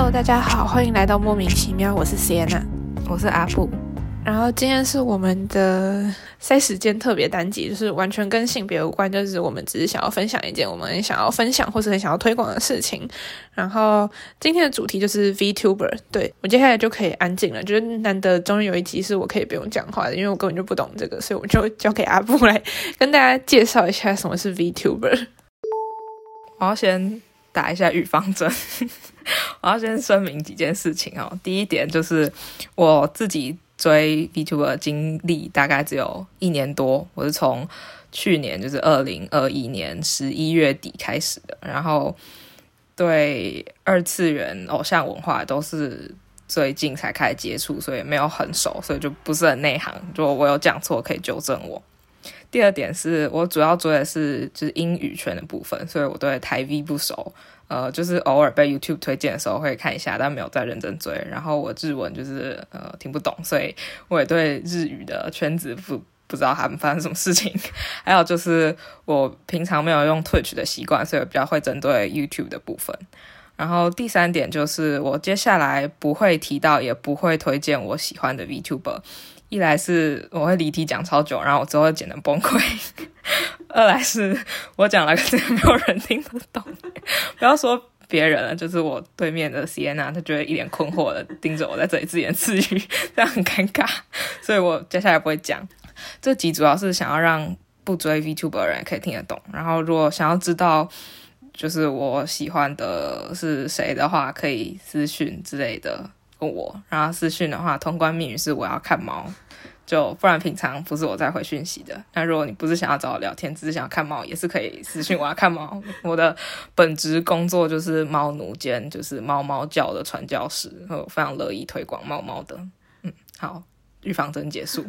Hello，大家好，欢迎来到莫名其妙，我是 Sienna，我是阿布。然后今天是我们的塞时间特别单集，就是完全跟性别无关，就是我们只是想要分享一件我们想要分享或是很想要推广的事情。然后今天的主题就是 VTuber，对我接下来就可以安静了，就是难得终于有一集是我可以不用讲话的，因为我根本就不懂这个，所以我就交给阿布来跟大家介绍一下什么是 VTuber。我要先打一下预防针，我要先声明几件事情哦。第一点就是我自己。追 VTuber 经历大概只有一年多，我是从去年就是二零二一年十一月底开始的，然后对二次元偶像文化都是最近才开始接触，所以没有很熟，所以就不是很内行。如果我有讲错，可以纠正我。第二点是我主要追的是就是英语圈的部分，所以我对台 V 不熟，呃，就是偶尔被 YouTube 推荐的时候会看一下，但没有再认真追。然后我日文就是呃听不懂，所以我也对日语的圈子不不知道他们发生什么事情。还有就是我平常没有用 Twitch 的习惯，所以我比较会针对 YouTube 的部分。然后第三点就是我接下来不会提到，也不会推荐我喜欢的 VTuber。一来是我会离题讲超久，然后我之后剪得崩溃；二来是我讲了，可能没有人听得懂。不要说别人了，就是我对面的 Sienna，他觉得一脸困惑的盯着我在这里自言自语，这样很尴尬。所以我接下来不会讲。这集主要是想要让不追 VTuber 的人可以听得懂。然后如果想要知道就是我喜欢的是谁的话，可以私讯之类的。问我，然后私讯的话，通关密语是我要看猫，就不然平常不是我在回讯息的。那如果你不是想要找我聊天，只是想要看猫，也是可以私讯我要看猫。我的本职工作就是猫奴兼，就是猫猫教的传教士，我非常乐意推广猫猫的。嗯，好，预防针结束。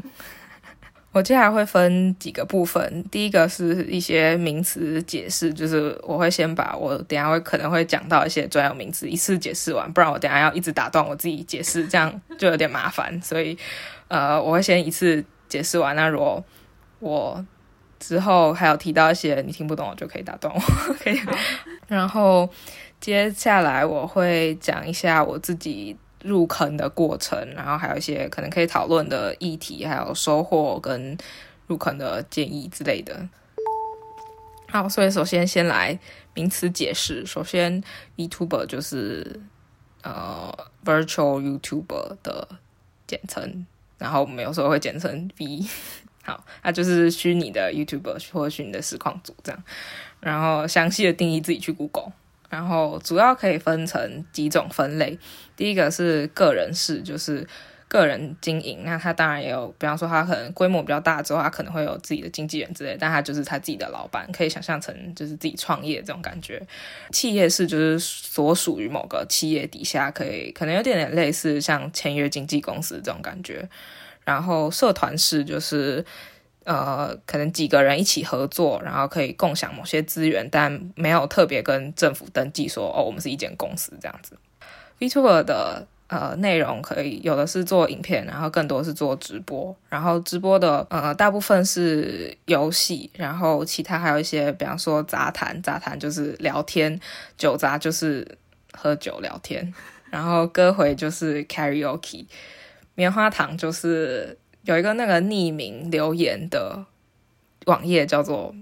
我接下来会分几个部分，第一个是一些名词解释，就是我会先把我等下会可能会讲到一些专有名词一次解释完，不然我等下要一直打断我自己解释，这样就有点麻烦，所以呃我会先一次解释完。那如果我之后还有提到一些你听不懂，我就可以打断我，可以。然后接下来我会讲一下我自己。入坑的过程，然后还有一些可能可以讨论的议题，还有收获跟入坑的建议之类的。好，所以首先先来名词解释。首先，VTuber 就是呃 Virtual YouTuber 的简称，然后我们有时候会简称 V。好，它就是虚拟的 YouTuber 或虚拟的实况组这样。然后详细的定义自己去 Google。然后主要可以分成几种分类，第一个是个人式，就是个人经营。那他当然也有，比方说他可能规模比较大之后，他可能会有自己的经纪人之类，但他就是他自己的老板，可以想象成就是自己创业这种感觉。企业式就是所属于某个企业底下，可以可能有点点类似像签约经纪公司这种感觉。然后社团式就是。呃，可能几个人一起合作，然后可以共享某些资源，但没有特别跟政府登记说哦，我们是一间公司这样子。VTuber 的呃内容可以有的是做影片，然后更多是做直播，然后直播的呃大部分是游戏，然后其他还有一些，比方说杂谈，杂谈就是聊天，酒杂就是喝酒聊天，然后歌回就是 karaoke，棉花糖就是。有一个那个匿名留言的网页叫做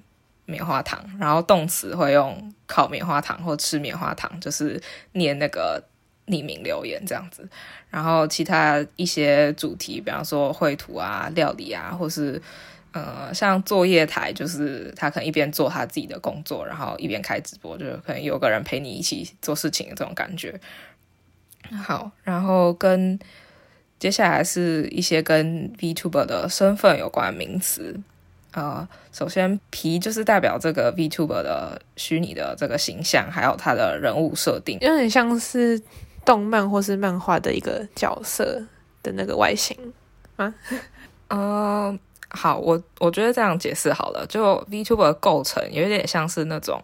棉花糖，然后动词会用烤棉花糖或吃棉花糖，就是念那个匿名留言这样子。然后其他一些主题，比方说绘图啊、料理啊，或是呃像作业台，就是他可能一边做他自己的工作，然后一边开直播，就是可能有个人陪你一起做事情的这种感觉。好，然后跟。接下来是一些跟 VTuber 的身份有关名词，呃，首先皮就是代表这个 VTuber 的虚拟的这个形象，还有他的人物设定，有点像是动漫或是漫画的一个角色的那个外形吗？呃，好，我我觉得这样解释好了，就 VTuber 构成有点像是那种。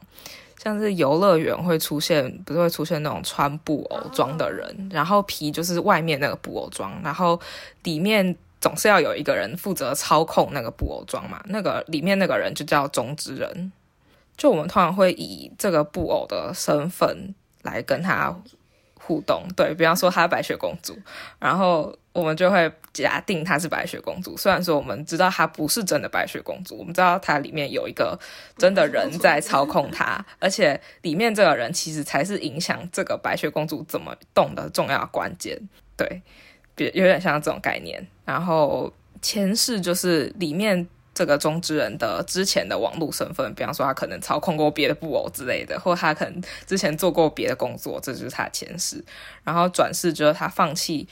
像是游乐园会出现，不是会出现那种穿布偶装的人，然后皮就是外面那个布偶装，然后里面总是要有一个人负责操控那个布偶装嘛，那个里面那个人就叫中之人，就我们通常会以这个布偶的身份来跟他互动。对比方说，她白雪公主，然后我们就会假定她是白雪公主。虽然说我们知道她不是真的白雪公主，我们知道她里面有一个真的人在操控她，而且里面这个人其实才是影响这个白雪公主怎么动的重要关键。对，别有点像这种概念。然后前世就是里面。这个中之人的之前的网络身份，比方说他可能操控过别的布偶之类的，或他可能之前做过别的工作，这就是他前世。然后转世就是他放弃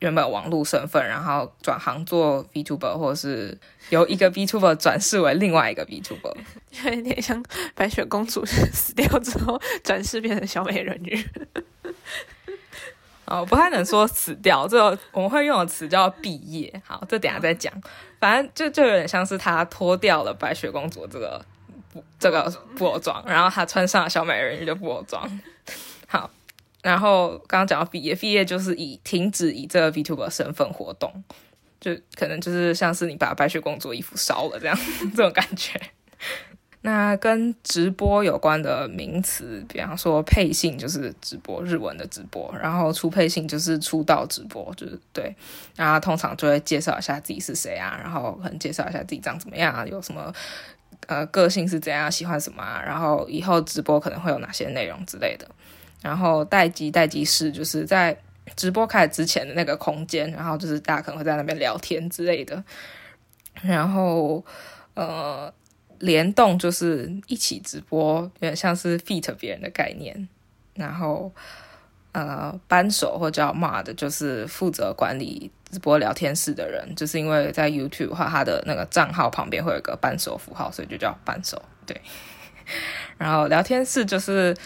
原本网络身份，然后转行做 VTuber，或者是由一个 VTuber 转世为另外一个 VTuber，有点像白雪公主死掉之后转世变成小美人鱼。哦，不太能说死掉，这我们会用的词叫毕业。好，这等下再讲。反正就就有点像是他脱掉了白雪公主这个布这个布偶装，然后他穿上了小美人鱼的布偶装。好，然后刚刚讲到毕业，毕业就是以停止以这个 VTuber 身份活动，就可能就是像是你把白雪公主衣服烧了这样 这种感觉。那跟直播有关的名词，比方说配信就是直播，日文的直播；然后出配信就是出道直播，就是对。然后通常就会介绍一下自己是谁啊，然后可能介绍一下自己长怎么样啊，有什么呃个性是怎样，喜欢什么啊，然后以后直播可能会有哪些内容之类的。然后待机待机室就是在直播开始之前的那个空间，然后就是大家可能会在那边聊天之类的。然后呃。联动就是一起直播，有点像是 feat 别人的概念。然后，呃，扳手或叫 mod 就是负责管理直播聊天室的人，就是因为在 YouTube 的话，他的那个账号旁边会有个扳手符号，所以就叫扳手。对。然后聊天室就是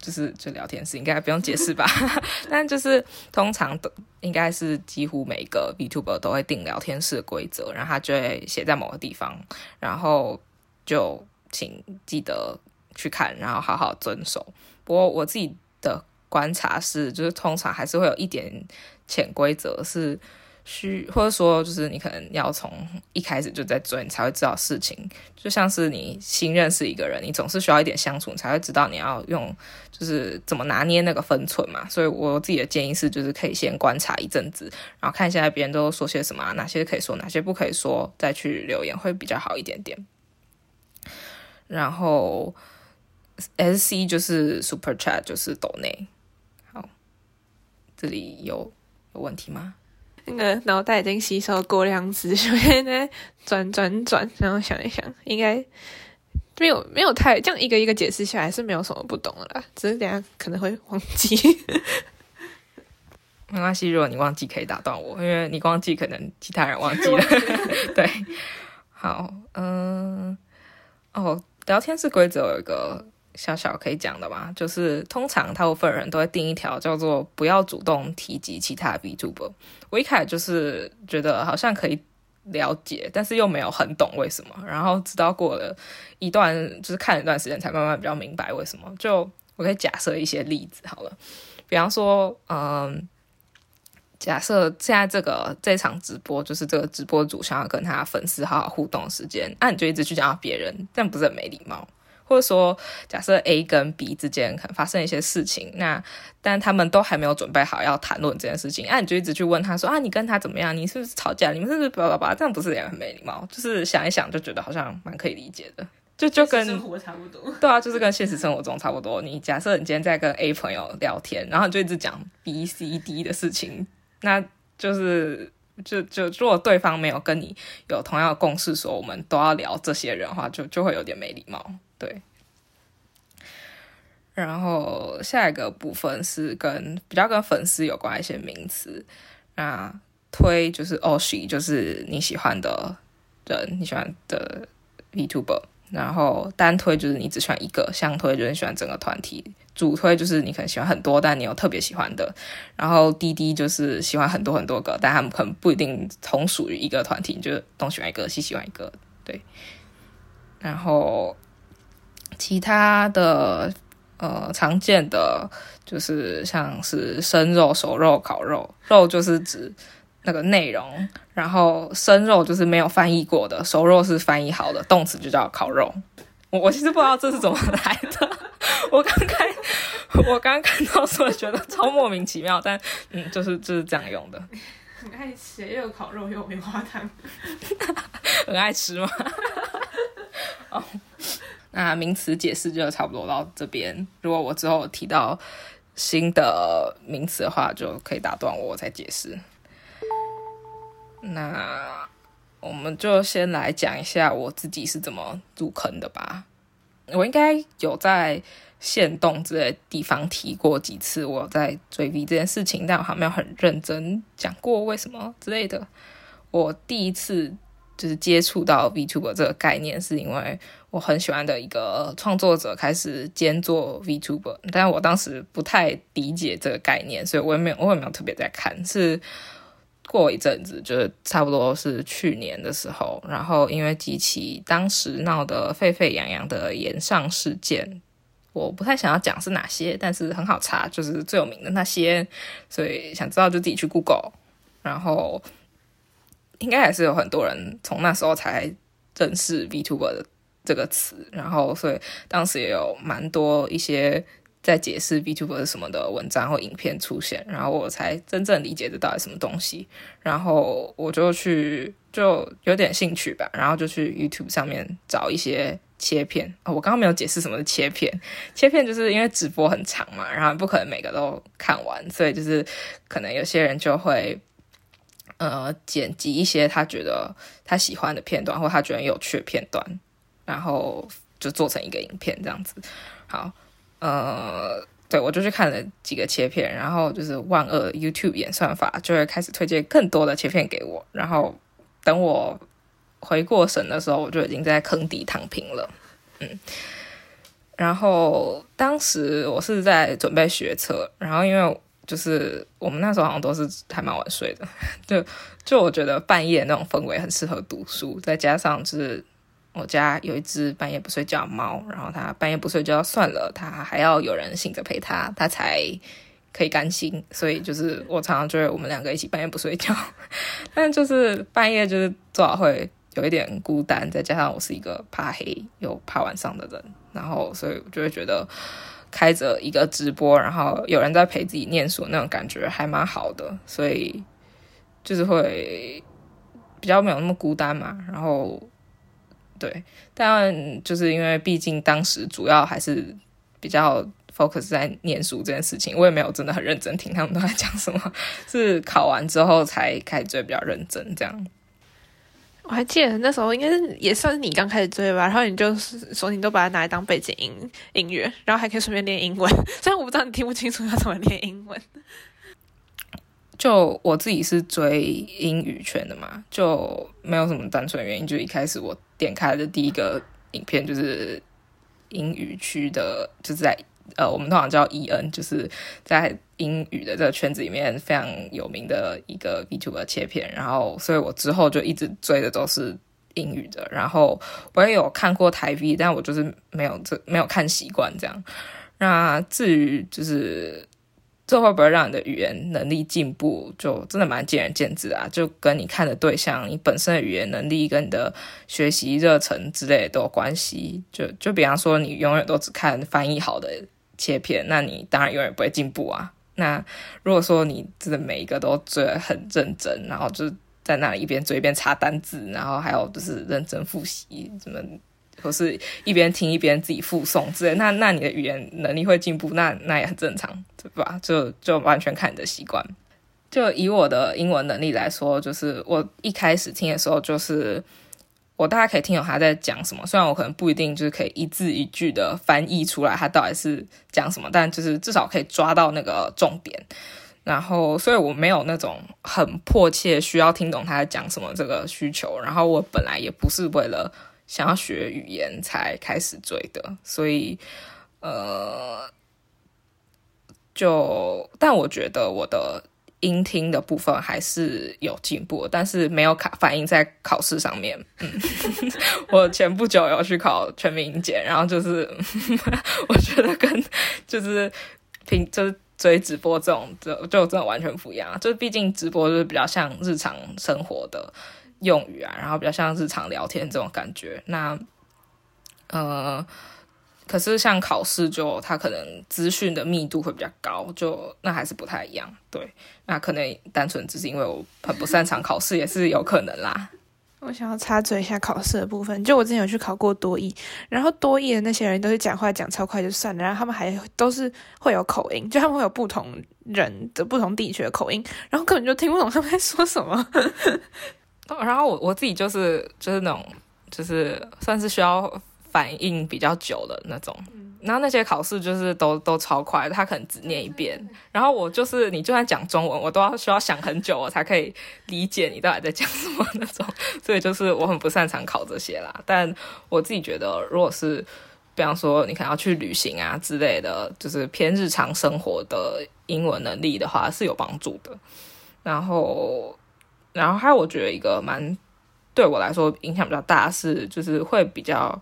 就是就聊天室，应该不用解释吧？但就是通常都应该是几乎每个 Vtuber 都会定聊天室的规则，然后他就会写在某个地方，然后。就请记得去看，然后好好遵守。不过我自己的观察是，就是通常还是会有一点潜规则是需，或者说就是你可能要从一开始就在追，你才会知道事情。就像是你新认识一个人，你总是需要一点相处，你才会知道你要用就是怎么拿捏那个分寸嘛。所以我自己的建议是，就是可以先观察一阵子，然后看现在别人都说些什么，哪些可以说，哪些不可以说，再去留言会比较好一点点。然后，S C 就是 Super Chat，就是抖内。好，这里有有问题吗？那个脑袋已经吸收过量资讯，现在转转转，然后想一想，应该没有没有太这样一个一个解释下来是没有什么不懂的啦，只是等下可能会忘记。没关系，如果你忘记可以打断我，因为你忘记可能其他人忘记了。对，好，嗯，哦。聊天室规则有一个小小可以讲的嘛，就是通常大部分人都会定一条叫做不要主动提及其他 B Tuber。我一开始就是觉得好像可以了解，但是又没有很懂为什么。然后直到过了一段，就是看了一段时间，才慢慢比较明白为什么。就我可以假设一些例子好了，比方说，嗯。假设现在这个这场直播就是这个直播主想要跟他粉丝好好互动时间，那你就一直去讲别人，这样不是很没礼貌？或者说，假设 A 跟 B 之间可能发生一些事情，那但他们都还没有准备好要谈论这件事情，那你就一直去问他说啊，你跟他怎么样？你是不是吵架？你们是不是叭叭叭？这样不是也很没礼貌？就是想一想就觉得好像蛮可以理解的，就就跟生活差不多。对啊，就是跟现实生活中差不多。你假设你今天在跟 A 朋友聊天，然后你就一直讲 B、C、D 的事情。那就是，就就如果对方没有跟你有同样的共识，说我们都要聊这些人的话，就就会有点没礼貌，对。然后下一个部分是跟比较跟粉丝有关一些名词，那推就是 Oshi，就是你喜欢的人，你喜欢的 VTuber。然后单推就是你只喜欢一个，相推就是你喜欢整个团体，主推就是你可能喜欢很多，但你有特别喜欢的。然后滴滴就是喜欢很多很多个，但他们可能不一定同属于一个团体，你就东喜欢一个，西喜欢一个，对。然后其他的呃常见的就是像是生肉、熟肉、烤肉，肉就是指。那个内容，然后生肉就是没有翻译过的，熟肉是翻译好的，动词就叫烤肉。我我其实不知道这是怎么来的，我刚开我刚看到时候觉得超莫名其妙，但嗯，就是就是这样用的。很爱吃，又有烤肉又有棉花糖，很爱吃吗？哦，那名词解释就差不多到这边。如果我之后提到新的名词的话，就可以打断我，我再解释。那我们就先来讲一下我自己是怎么入坑的吧。我应该有在。线动之类地方提过几次我在追 V 这件事情，但我还没有很认真讲过为什么之类的。我第一次就是接触到 VTuber 这个概念，是因为我很喜欢的一个创作者开始兼做 VTuber，但我当时不太理解这个概念，所以我也没有我也没有特别在看。是过一阵子，就是差不多是去年的时候，然后因为集齐当时闹得沸沸扬扬的延上事件。我不太想要讲是哪些，但是很好查，就是最有名的那些，所以想知道就自己去 Google。然后应该还是有很多人从那时候才认识 VTuber 的这个词，然后所以当时也有蛮多一些在解释 VTuber 是什么的文章或影片出现，然后我才真正理解这到底什么东西。然后我就去就有点兴趣吧，然后就去 YouTube 上面找一些。切片哦，我刚刚没有解释什么是切片。切片就是因为直播很长嘛，然后不可能每个都看完，所以就是可能有些人就会呃剪辑一些他觉得他喜欢的片段，或他觉得有趣的片段，然后就做成一个影片这样子。好，呃，对我就去看了几个切片，然后就是万恶 YouTube 演算法就会开始推荐更多的切片给我，然后等我。回过神的时候，我就已经在坑底躺平了，嗯。然后当时我是在准备学车，然后因为就是我们那时候好像都是还蛮晚睡的，就就我觉得半夜那种氛围很适合读书，再加上就是我家有一只半夜不睡觉猫，然后它半夜不睡觉算了，它还要有人醒着陪它，它才可以甘心。所以就是我常常就会我们两个一起半夜不睡觉，但就是半夜就是做好会。有一点孤单，再加上我是一个怕黑又怕晚上的人，然后所以我就会觉得开着一个直播，然后有人在陪自己念书那种感觉还蛮好的，所以就是会比较没有那么孤单嘛。然后对，但就是因为毕竟当时主要还是比较 focus 在念书这件事情，我也没有真的很认真听他们都在讲什么，是考完之后才开始追比较认真这样。我还记得那时候应该是也算是你刚开始追吧，然后你就是说你都把它拿来当背景音音乐，然后还可以顺便练英文。虽然我不知道你听不清楚要怎么练英文。就我自己是追英语圈的嘛，就没有什么单纯原因，就一开始我点开的第一个影片就是英语区的，就是在。呃，我们通常叫 E N，就是在英语的这个圈子里面非常有名的一个 v t u b e 切片。然后，所以我之后就一直追的都是英语的。然后我也有看过台 V，但我就是没有这没有看习惯这样。那至于就是这会不会让你的语言能力进步，就真的蛮见仁见智啊。就跟你看的对象、你本身的语言能力跟你的学习热忱之类的都有关系。就就比方说，你永远都只看翻译好的。切片，那你当然永远不会进步啊。那如果说你真的每一个都追很认真，然后就在那里一边追一边查单字，然后还有就是认真复习，怎么或是一边听一边自己复诵之类，那那你的语言能力会进步，那那也很正常，对吧？就就完全看你的习惯。就以我的英文能力来说，就是我一开始听的时候就是。我大概可以听懂他在讲什么，虽然我可能不一定就是可以一字一句的翻译出来他到底是讲什么，但就是至少可以抓到那个重点。然后，所以我没有那种很迫切需要听懂他在讲什么这个需求。然后，我本来也不是为了想要学语言才开始追的，所以呃，就但我觉得我的。音听的部分还是有进步，但是没有卡反映在考试上面。嗯，我前不久有去考全民英检，然后就是 我觉得跟就是平就是追直播这种就就真的完全不一样。就是毕竟直播就是比较像日常生活的用语啊，然后比较像日常聊天这种感觉。那呃。可是像考试就它可能资讯的密度会比较高，就那还是不太一样。对，那可能单纯只是因为我很不擅长考试，也是有可能啦。我想要插嘴一下考试的部分，就我之前有去考过多译，然后多译的那些人都是讲话讲超快就算了，然后他们还都是会有口音，就他们会有不同人的不同地区的口音，然后根本就听不懂他们在说什么。然后我我自己就是就是那种就是算是需要反应比较久的那种。然后那些考试就是都都超快，他可能只念一遍，然后我就是你就算讲中文，我都要需要想很久，我才可以理解你到底在讲什么那种。所以就是我很不擅长考这些啦。但我自己觉得，如果是比方说你可能要去旅行啊之类的，就是偏日常生活的英文能力的话是有帮助的。然后，然后还有我觉得一个蛮对我来说影响比较大是，就是会比较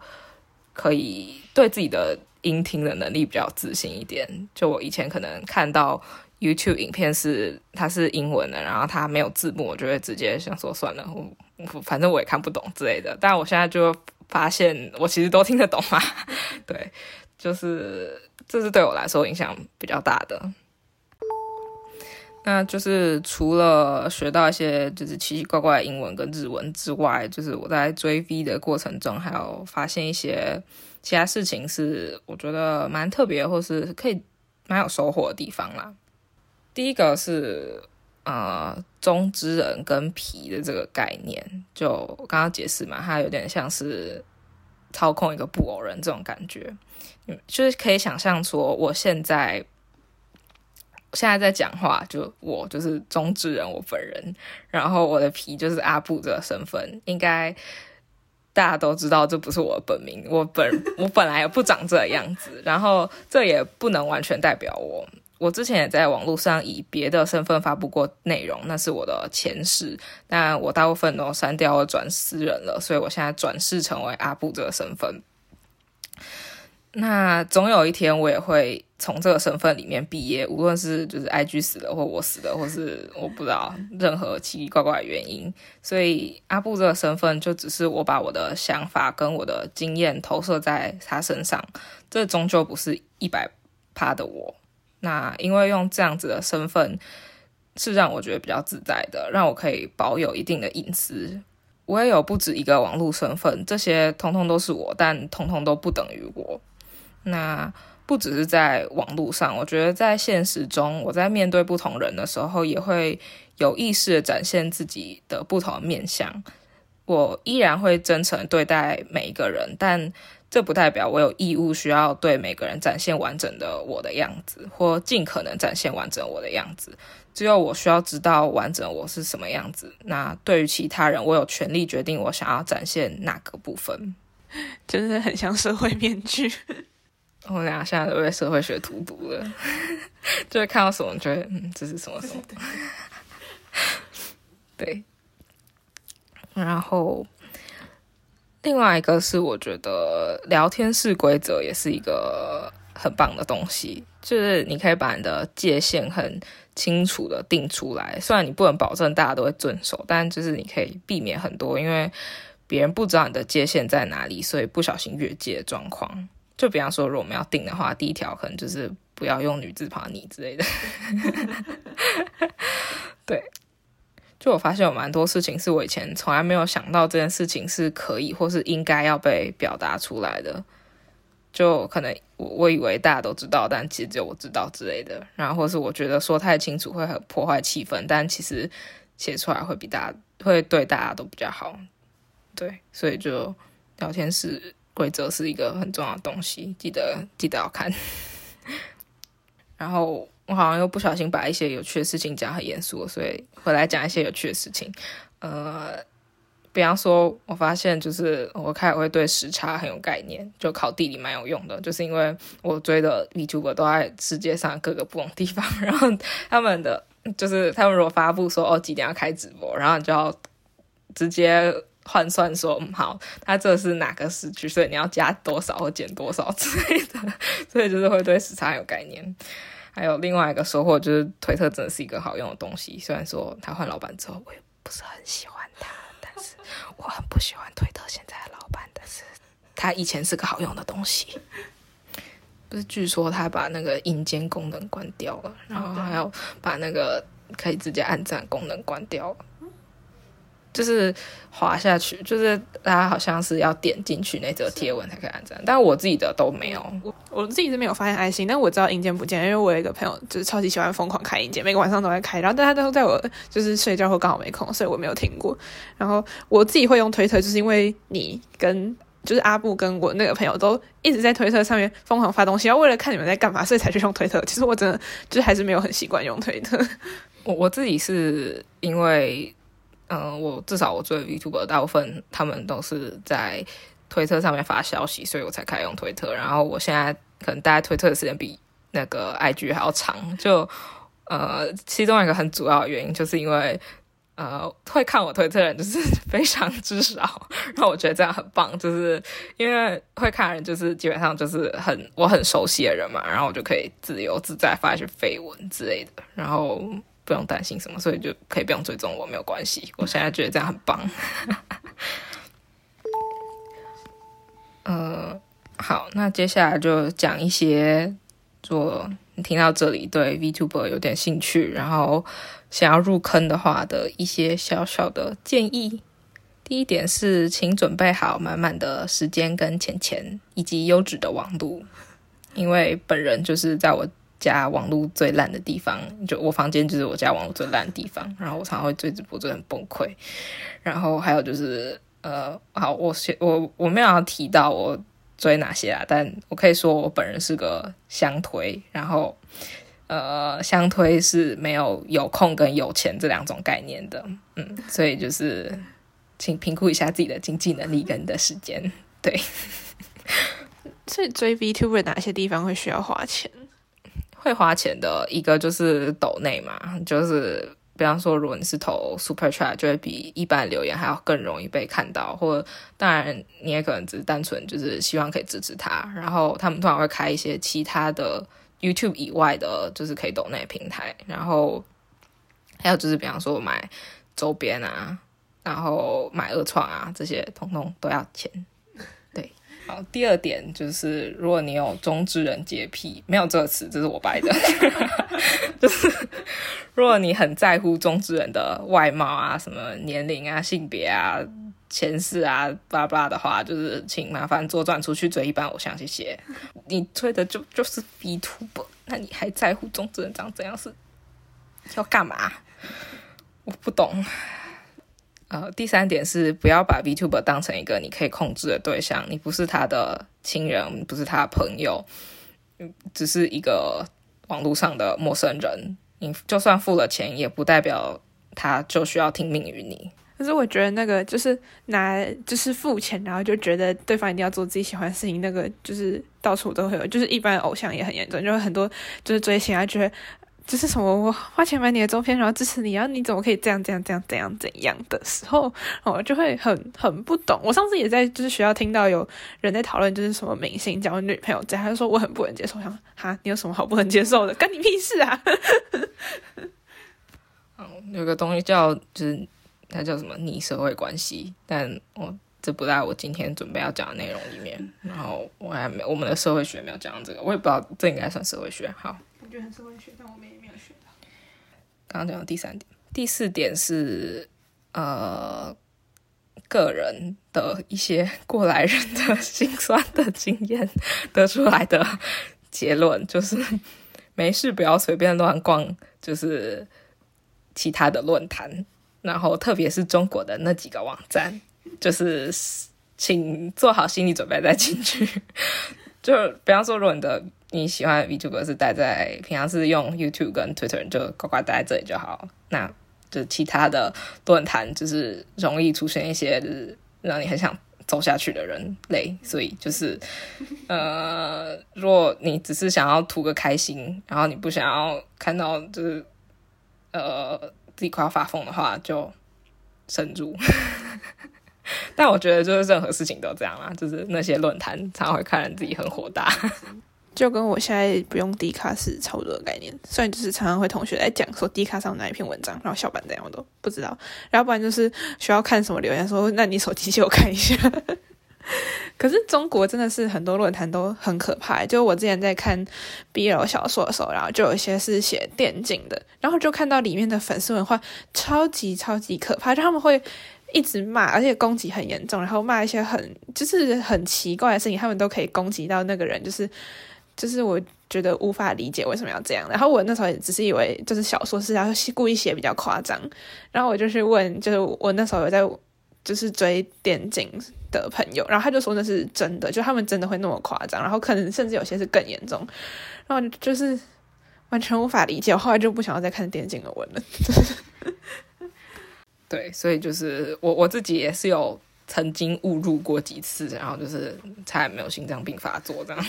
可以对自己的。音听的能力比较自信一点，就我以前可能看到 YouTube 影片是它是英文的，然后它没有字幕，我就会直接想说算了，我反正我也看不懂之类的。但我现在就发现我其实都听得懂嘛，对，就是这是对我来说影响比较大的。那就是除了学到一些就是奇奇怪怪的英文跟日文之外，就是我在追 V 的过程中，还有发现一些。其他事情是我觉得蛮特别，或是可以蛮有收获的地方啦。第一个是呃中之人跟皮的这个概念，就我刚刚解释嘛，它有点像是操控一个布偶人这种感觉，就是可以想象说，我现在现在在讲话，就我就是中之人我本人，然后我的皮就是阿布这个身份，应该。大家都知道这不是我的本名，我本 我本来也不长这样子，然后这也不能完全代表我。我之前也在网络上以别的身份发布过内容，那是我的前世，但我大部分都删掉或转私人了，所以我现在转世成为阿布这个身份。那总有一天我也会从这个身份里面毕业，无论是就是 IG 死了，或我死了，或是我不知道任何奇奇怪怪的原因。所以阿布这个身份就只是我把我的想法跟我的经验投射在他身上，这终究不是一百趴的我。那因为用这样子的身份是让我觉得比较自在的，让我可以保有一定的隐私。我也有不止一个网络身份，这些通通都是我，但通通都不等于我。那不只是在网络上，我觉得在现实中，我在面对不同人的时候，也会有意识的展现自己的不同面相。我依然会真诚对待每一个人，但这不代表我有义务需要对每个人展现完整的我的样子，或尽可能展现完整我的样子。只有我需要知道完整我是什么样子。那对于其他人，我有权利决定我想要展现哪个部分。真的很像社会面具。我俩现在都被社会学荼毒了，就会看到什么就会嗯，这是什么什么。对，然后另外一个是我觉得聊天室规则也是一个很棒的东西，就是你可以把你的界限很清楚的定出来，虽然你不能保证大家都会遵守，但就是你可以避免很多因为别人不知道你的界限在哪里，所以不小心越界的状况。就比方说，如果我们要定的话，第一条可能就是不要用女字旁“你”之类的。对，就我发现有蛮多事情是我以前从来没有想到这件事情是可以或是应该要被表达出来的。就可能我我以为大家都知道，但其实只有我知道之类的。然后或是我觉得说太清楚会很破坏气氛，但其实写出来会比大家会对大家都比较好。对，所以就聊天室。规则是一个很重要的东西，记得记得要看。然后我好像又不小心把一些有趣的事情讲很严肃，所以回来讲一些有趣的事情。呃，比方说，我发现就是我开始会对时差很有概念，就考地理蛮有用的，就是因为我追的 VTuber 都在世界上各个不同地方，然后他们的就是他们如果发布说哦几点要开直播，然后你就要直接。换算说，嗯，好，它这是哪个时区，所以你要加多少或减多少之类的，所以就是会对时差有概念。还有另外一个收获就是，推特真的是一个好用的东西。虽然说他换老板之后，我也不是很喜欢他，但是我很不喜欢推特现在的老板，但是他以前是个好用的东西。不是，据说他把那个引荐功能关掉了，然后还要把那个可以直接按赞功能关掉了。就是滑下去，就是大家好像是要点进去那则贴文才可以按赞，但我自己的都没有。我我自己是没有发现爱心，但我知道硬件不见，因为我有一个朋友就是超级喜欢疯狂开硬件，每个晚上都在开，然后但他都在我就是睡觉后刚好没空，所以我没有听过。然后我自己会用推特，就是因为你跟就是阿布跟我那个朋友都一直在推特上面疯狂发东西，然后为了看你们在干嘛，所以才去用推特。其实我真的就是还是没有很习惯用推特。我我自己是因为。嗯，我至少我做 YouTube 大部分他们都是在推特上面发消息，所以我才开始用推特。然后我现在可能待在推特的时间比那个 IG 还要长。就呃，其中一个很主要的原因，就是因为呃，会看我推特的人就是 非常之少。然后我觉得这样很棒，就是因为会看人就是基本上就是很我很熟悉的人嘛，然后我就可以自由自在发一些绯闻之类的。然后。不用担心什么，所以就可以不用追踪我，没有关系。我现在觉得这样很棒。呃，好，那接下来就讲一些做你听到这里对 VTuber 有点兴趣，然后想要入坑的话的一些小小的建议。第一点是，请准备好满满的时间跟钱钱，以及优质的网路，因为本人就是在我。家网络最烂的地方，就我房间就是我家网络最烂的地方。然后我常常会追直播，就很崩溃。然后还有就是，呃，好，我我我没有要提到我追哪些啊，但我可以说我本人是个相推。然后，呃，相推是没有有空跟有钱这两种概念的，嗯，所以就是请评估一下自己的经济能力跟你的时间。对，所以追 VTuber 哪些地方会需要花钱？会花钱的一个就是抖内嘛，就是比方说，如果你是投 Super Chat，就会比一般留言还要更容易被看到。或当然，你也可能只是单纯就是希望可以支持他。然后他们通常会开一些其他的 YouTube 以外的，就是可以抖内平台。然后还有就是，比方说买周边啊，然后买二创啊，这些通通都要钱。好，第二点就是，如果你有中之人洁癖，没有这个词，这是我掰的。就是如果你很在乎中之人的外貌啊、什么年龄啊、性别啊、前世啊、巴拉巴拉的话，就是请麻烦左转出去追一般偶像，谢谢。你追的就就是 B Two 那你还在乎中之人长怎样是要干嘛？我不懂。呃，第三点是不要把 VTuber 当成一个你可以控制的对象，你不是他的亲人，不是他的朋友，只是一个网络上的陌生人。你就算付了钱，也不代表他就需要听命于你。可是我觉得那个就是拿就是付钱，然后就觉得对方一定要做自己喜欢的事情，那个就是到处都会有，就是一般偶像也很严重，就是很多就是追星啊，觉得。就是什么？我花钱买你的照片，然后支持你，然后你怎么可以这样这样这样怎样怎样的时候，我就会很很不懂。我上次也在就是学校听到有人在讨论，就是什么明星交女朋友这样，他就说我很不能接受。想哈，你有什么好不能接受的？关你屁事啊！嗯，有个东西叫就是它叫什么逆社会关系，但我这不在我今天准备要讲的内容里面。然后我还没我们的社会学没有讲这个，我也不知道这应该算社会学。好。我觉得很社会学，但我们也没有学到。刚刚讲到第三点，第四点是呃个人的一些过来人的心酸的经验得出来的结论，就是没事不要随便乱逛，就是其他的论坛，然后特别是中国的那几个网站，就是请做好心理准备再进去。就比方说，如果你的你喜欢 VTuber 是待在平常是用 YouTube 跟 Twitter，就乖乖待在这里就好。那就其他的论坛就是容易出现一些就是让你很想走下去的人类，所以就是呃，如果你只是想要图个开心，然后你不想要看到就是呃自己快要发疯的话，就慎入。但我觉得就是任何事情都这样啦，就是那些论坛常会看人自己很火大。就跟我现在不用低卡是差不多的概念，虽然就是常常会同学来讲说低卡上哪一篇文章，然后小板怎样我都不知道，然后不然就是需要看什么留言说，那你手机借我看一下。可是中国真的是很多论坛都很可怕，就我之前在看 BL 小说的时候，然后就有一些是写电竞的，然后就看到里面的粉丝文化超级超级可怕，就他们会一直骂，而且攻击很严重，然后骂一些很就是很奇怪的事情，他们都可以攻击到那个人，就是就是我觉得无法理解为什么要这样。然后我那时候也只是以为就是小说是要故意写比较夸张，然后我就去问，就是我那时候有在。就是追电竞的朋友，然后他就说那是真的，就他们真的会那么夸张，然后可能甚至有些是更严重，然后就是完全无法理解，我后来就不想要再看电竞的文了。对，所以就是我我自己也是有曾经误入过几次，然后就是差点没有心脏病发作这样。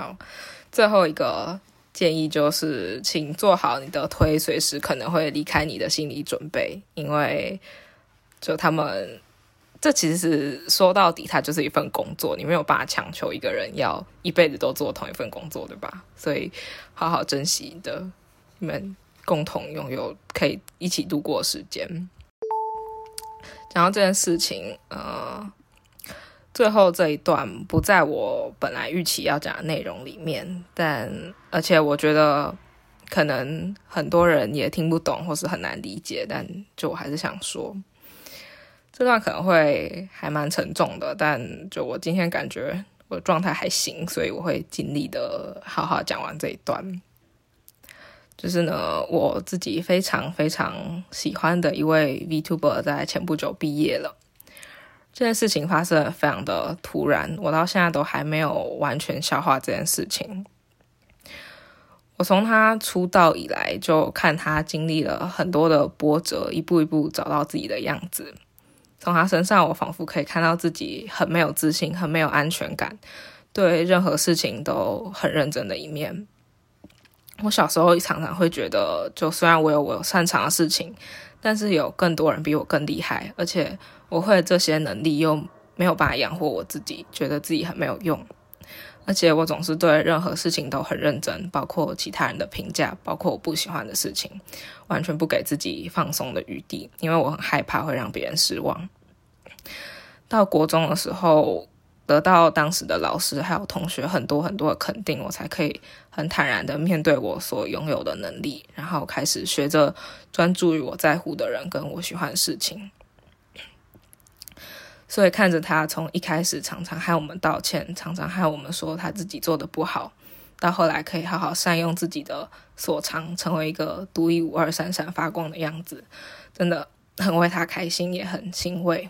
好，最后一个。建议就是，请做好你的推随时可能会离开你的心理准备，因为就他们这其实说到底，它就是一份工作，你没有办法强求一个人要一辈子都做同一份工作，对吧？所以好好珍惜的你们共同拥有可以一起度过时间。讲到这件事情，呃。最后这一段不在我本来预期要讲的内容里面，但而且我觉得可能很多人也听不懂或是很难理解，但就我还是想说，这段可能会还蛮沉重的，但就我今天感觉我状态还行，所以我会尽力的好好讲完这一段。就是呢，我自己非常非常喜欢的一位 Vtuber 在前不久毕业了。这件事情发生的非常的突然，我到现在都还没有完全消化这件事情。我从他出道以来，就看他经历了很多的波折，一步一步找到自己的样子。从他身上，我仿佛可以看到自己很没有自信、很没有安全感，对任何事情都很认真的一面。我小时候常常会觉得，就虽然我有我擅长的事情，但是有更多人比我更厉害，而且。我会这些能力，又没有办法养活我自己，觉得自己很没有用，而且我总是对任何事情都很认真，包括其他人的评价，包括我不喜欢的事情，完全不给自己放松的余地，因为我很害怕会让别人失望。到国中的时候，得到当时的老师还有同学很多很多的肯定，我才可以很坦然的面对我所拥有的能力，然后开始学着专注于我在乎的人跟我喜欢的事情。所以看着他从一开始常常害我们道歉，常常害我们说他自己做的不好，到后来可以好好善用自己的所长，成为一个独一无二、闪闪发光的样子，真的很为他开心，也很欣慰。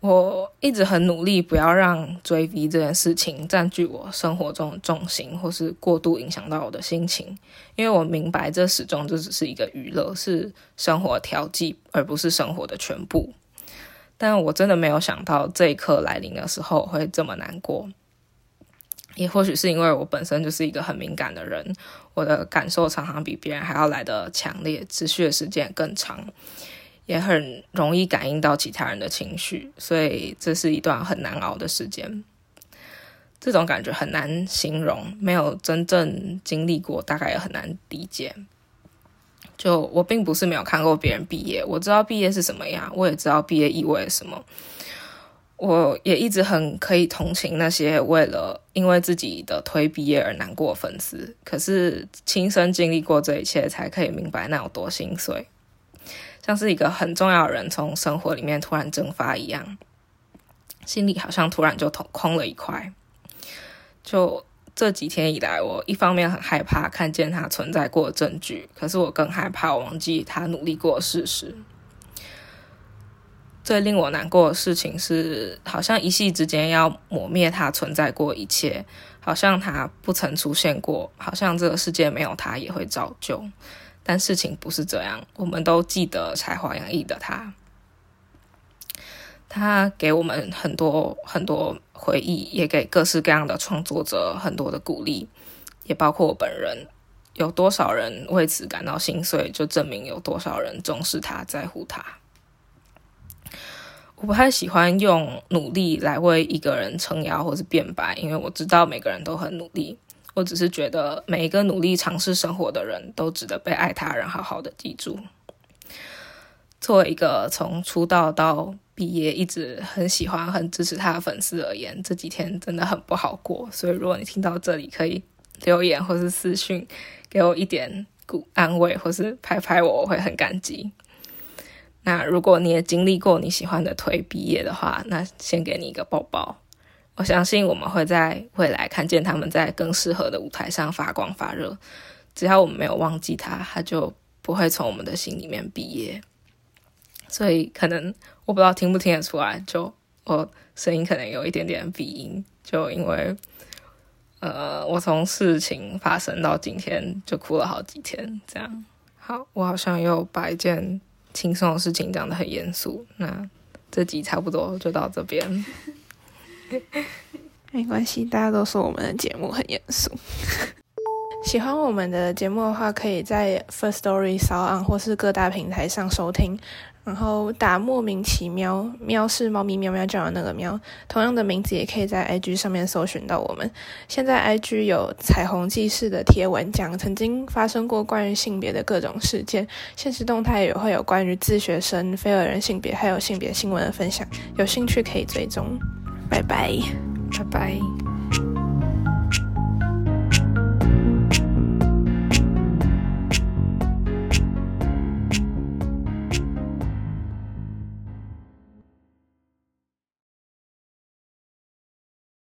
我一直很努力，不要让追 V 这件事情占据我生活中的重心，或是过度影响到我的心情，因为我明白这始终就只是一个娱乐，是生活调剂，而不是生活的全部。但我真的没有想到这一刻来临的时候会这么难过，也或许是因为我本身就是一个很敏感的人，我的感受常常比别人还要来得强烈，持续的时间更长，也很容易感应到其他人的情绪，所以这是一段很难熬的时间。这种感觉很难形容，没有真正经历过，大概也很难理解。就我并不是没有看过别人毕业，我知道毕业是什么样，我也知道毕业意味什么。我也一直很可以同情那些为了因为自己的推毕业而难过粉丝，可是亲身经历过这一切，才可以明白那有多心碎，像是一个很重要的人从生活里面突然蒸发一样，心里好像突然就空空了一块，就。这几天以来，我一方面很害怕看见他存在过的证据，可是我更害怕忘记他努力过的事实。最令我难过的事情是，好像一夕之间要抹灭他存在过一切，好像他不曾出现过，好像这个世界没有他也会照旧。但事情不是这样，我们都记得才华洋溢的他。他给我们很多很多回忆，也给各式各样的创作者很多的鼓励，也包括我本人。有多少人为此感到心碎，就证明有多少人重视他，在乎他。我不太喜欢用努力来为一个人撑腰或是辩白，因为我知道每个人都很努力。我只是觉得每一个努力尝试生活的人都值得被爱他人好好的记住。作为一个从出道到毕业一直很喜欢、很支持他的粉丝而言，这几天真的很不好过。所以，如果你听到这里，可以留言或是私讯给我一点鼓安慰，或是拍拍我，我会很感激。那如果你也经历过你喜欢的推毕业的话，那先给你一个抱抱。我相信我们会在未来看见他们在更适合的舞台上发光发热。只要我们没有忘记他，他就不会从我们的心里面毕业。所以可能我不知道听不听得出来，就我声音可能有一点点鼻音，就因为呃，我从事情发生到今天就哭了好几天，这样。好，我好像又把一件轻松的事情讲得很严肃，那这集差不多就到这边。没关系，大家都说我们的节目很严肃。喜欢我们的节目的话，可以在 First Story、s o n 或是各大平台上收听。然后打莫名其妙，喵是猫咪喵喵叫的那个喵。同样的名字也可以在 IG 上面搜寻到我们。现在 IG 有彩虹记事的贴文，讲曾经发生过关于性别的各种事件。现实动态也会有关于自学生、非二人性别还有性别新闻的分享。有兴趣可以追踪。拜拜，拜拜。